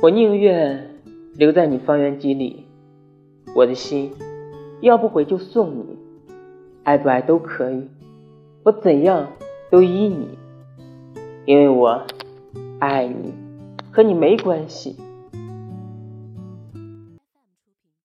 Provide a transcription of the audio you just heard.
我宁愿留在你方圆几里我的心要不回就送你爱不爱都可以我怎样都依你因为我爱你和你没关系。